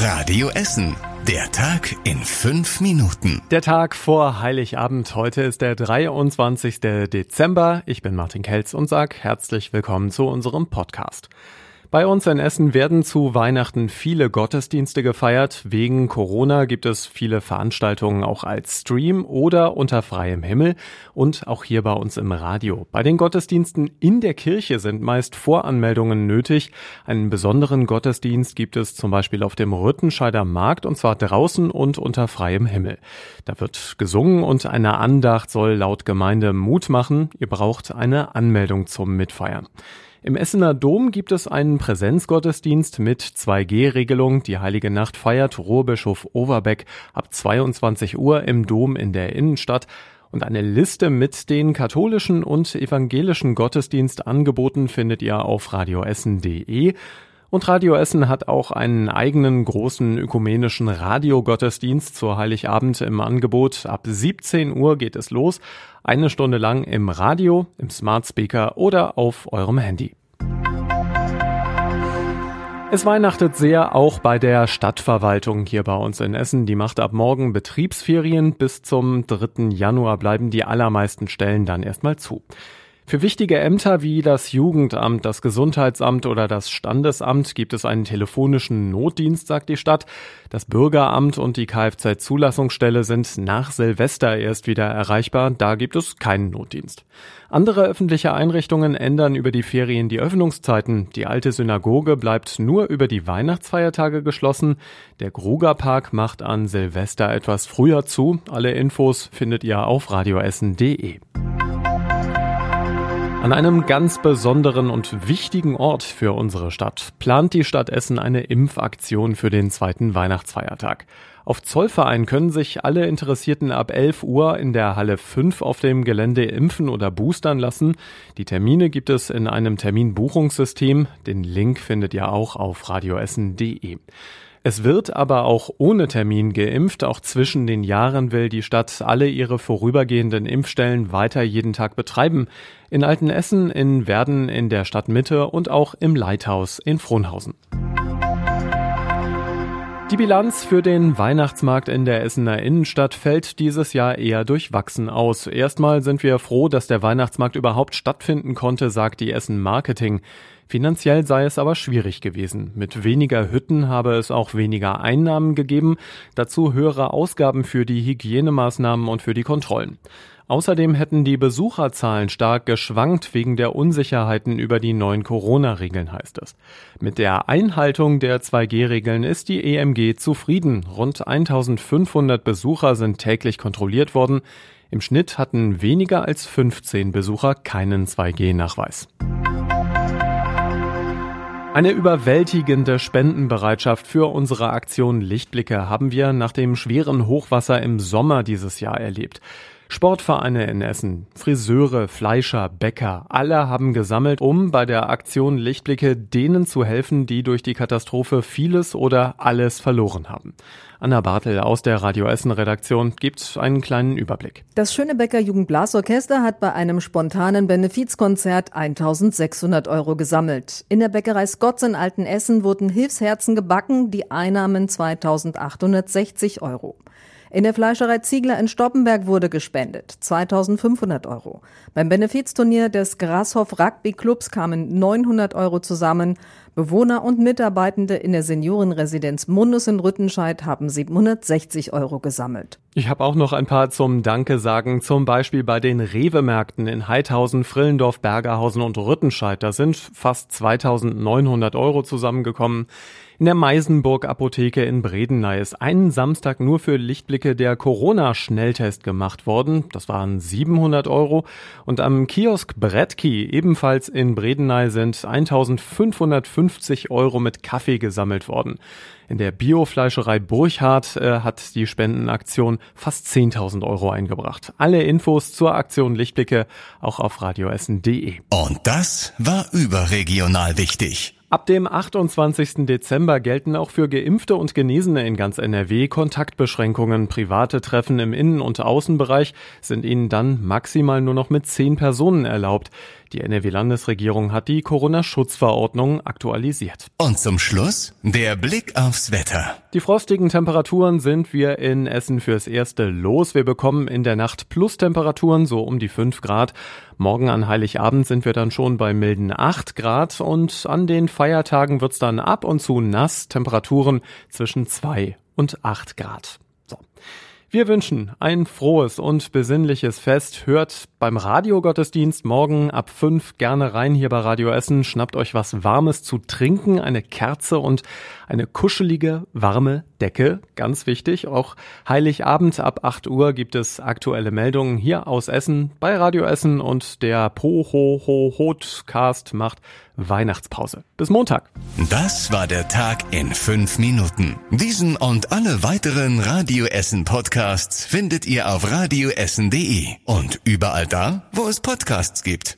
Radio Essen. Der Tag in fünf Minuten. Der Tag vor Heiligabend. Heute ist der 23. Dezember. Ich bin Martin Kelz und sag herzlich willkommen zu unserem Podcast. Bei uns in Essen werden zu Weihnachten viele Gottesdienste gefeiert. Wegen Corona gibt es viele Veranstaltungen auch als Stream oder unter freiem Himmel und auch hier bei uns im Radio. Bei den Gottesdiensten in der Kirche sind meist Voranmeldungen nötig. Einen besonderen Gottesdienst gibt es zum Beispiel auf dem Rüttenscheider Markt und zwar draußen und unter freiem Himmel. Da wird gesungen und eine Andacht soll laut Gemeinde Mut machen. Ihr braucht eine Anmeldung zum Mitfeiern. Im Essener Dom gibt es einen Präsenzgottesdienst mit 2G-Regelung. Die Heilige Nacht feiert Ruhrbischof Overbeck ab 22 Uhr im Dom in der Innenstadt. Und eine Liste mit den katholischen und evangelischen Gottesdienstangeboten findet ihr auf radioessen.de. Und Radio Essen hat auch einen eigenen großen ökumenischen Radiogottesdienst zur Heiligabend im Angebot. Ab 17 Uhr geht es los. Eine Stunde lang im Radio, im Smart Speaker oder auf eurem Handy. Es weihnachtet sehr auch bei der Stadtverwaltung hier bei uns in Essen. Die macht ab morgen Betriebsferien. Bis zum 3. Januar bleiben die allermeisten Stellen dann erstmal zu. Für wichtige Ämter wie das Jugendamt, das Gesundheitsamt oder das Standesamt gibt es einen telefonischen Notdienst, sagt die Stadt. Das Bürgeramt und die Kfz-Zulassungsstelle sind nach Silvester erst wieder erreichbar. Da gibt es keinen Notdienst. Andere öffentliche Einrichtungen ändern über die Ferien die Öffnungszeiten. Die alte Synagoge bleibt nur über die Weihnachtsfeiertage geschlossen. Der Grugerpark macht an Silvester etwas früher zu. Alle Infos findet ihr auf radioessen.de. An einem ganz besonderen und wichtigen Ort für unsere Stadt plant die Stadt Essen eine Impfaktion für den zweiten Weihnachtsfeiertag. Auf Zollverein können sich alle Interessierten ab 11 Uhr in der Halle 5 auf dem Gelände impfen oder boostern lassen. Die Termine gibt es in einem Terminbuchungssystem. Den Link findet ihr auch auf radioessen.de. Es wird aber auch ohne Termin geimpft. Auch zwischen den Jahren will die Stadt alle ihre vorübergehenden Impfstellen weiter jeden Tag betreiben. In Altenessen, in Werden in der Stadtmitte und auch im Leithaus in Frohnhausen. Die Bilanz für den Weihnachtsmarkt in der Essener Innenstadt fällt dieses Jahr eher durchwachsen aus. Erstmal sind wir froh, dass der Weihnachtsmarkt überhaupt stattfinden konnte, sagt die Essen Marketing. Finanziell sei es aber schwierig gewesen. Mit weniger Hütten habe es auch weniger Einnahmen gegeben, dazu höhere Ausgaben für die Hygienemaßnahmen und für die Kontrollen. Außerdem hätten die Besucherzahlen stark geschwankt wegen der Unsicherheiten über die neuen Corona-Regeln, heißt es. Mit der Einhaltung der 2G-Regeln ist die EMG zufrieden. Rund 1500 Besucher sind täglich kontrolliert worden. Im Schnitt hatten weniger als 15 Besucher keinen 2G-Nachweis. Eine überwältigende Spendenbereitschaft für unsere Aktion Lichtblicke haben wir nach dem schweren Hochwasser im Sommer dieses Jahr erlebt. Sportvereine in Essen, Friseure, Fleischer, Bäcker, alle haben gesammelt, um bei der Aktion Lichtblicke denen zu helfen, die durch die Katastrophe vieles oder alles verloren haben. Anna Bartel aus der Radio Essen Redaktion gibt einen kleinen Überblick. Das Schönebecker Jugendblasorchester hat bei einem spontanen Benefizkonzert 1600 Euro gesammelt. In der Bäckerei Scotts in Altenessen wurden Hilfsherzen gebacken, die Einnahmen 2860 Euro. In der Fleischerei Ziegler in Stoppenberg wurde gespendet, 2500 Euro. Beim Benefizturnier des Grashoff Rugby Clubs kamen 900 Euro zusammen. Bewohner und Mitarbeitende in der Seniorenresidenz Mundus in Rüttenscheid haben 760 Euro gesammelt. Ich habe auch noch ein paar zum Danke sagen, zum Beispiel bei den Rewe-Märkten in Heidhausen, Frillendorf, Bergerhausen und Rüttenscheid. Da sind fast 2900 Euro zusammengekommen. In der Meisenburg Apotheke in Bredeney ist einen Samstag nur für Lichtblicke der Corona-Schnelltest gemacht worden. Das waren 700 Euro. Und am Kiosk Bretki, ebenfalls in Bredeney, sind 1550 Euro mit Kaffee gesammelt worden. In der Biofleischerei Burchardt äh, hat die Spendenaktion fast 10.000 Euro eingebracht. Alle Infos zur Aktion Lichtblicke auch auf radioessen.de. Und das war überregional wichtig. Ab dem 28. Dezember gelten auch für Geimpfte und Genesene in ganz NRW Kontaktbeschränkungen. Private Treffen im Innen- und Außenbereich sind ihnen dann maximal nur noch mit zehn Personen erlaubt. Die NRW-Landesregierung hat die Corona-Schutzverordnung aktualisiert. Und zum Schluss der Blick aufs Wetter. Die frostigen Temperaturen sind wir in Essen fürs Erste los. Wir bekommen in der Nacht Plus-Temperaturen, so um die 5 Grad. Morgen an Heiligabend sind wir dann schon bei milden 8 Grad und an den Feiertagen wird's dann ab und zu nass. Temperaturen zwischen 2 und 8 Grad. So. Wir wünschen ein frohes und besinnliches Fest. Hört beim Radiogottesdienst morgen ab fünf gerne rein hier bei Radio Essen. Schnappt euch was Warmes zu trinken, eine Kerze und eine kuschelige, warme Decke. Ganz wichtig. Auch Heiligabend ab 8 Uhr gibt es aktuelle Meldungen hier aus Essen bei Radio Essen und der Poho Ho Hotcast macht Weihnachtspause. Bis Montag. Das war der Tag in fünf Minuten. Diesen und alle weiteren Radio Essen Podcasts findet ihr auf radioessen.de und überall da, wo es Podcasts gibt.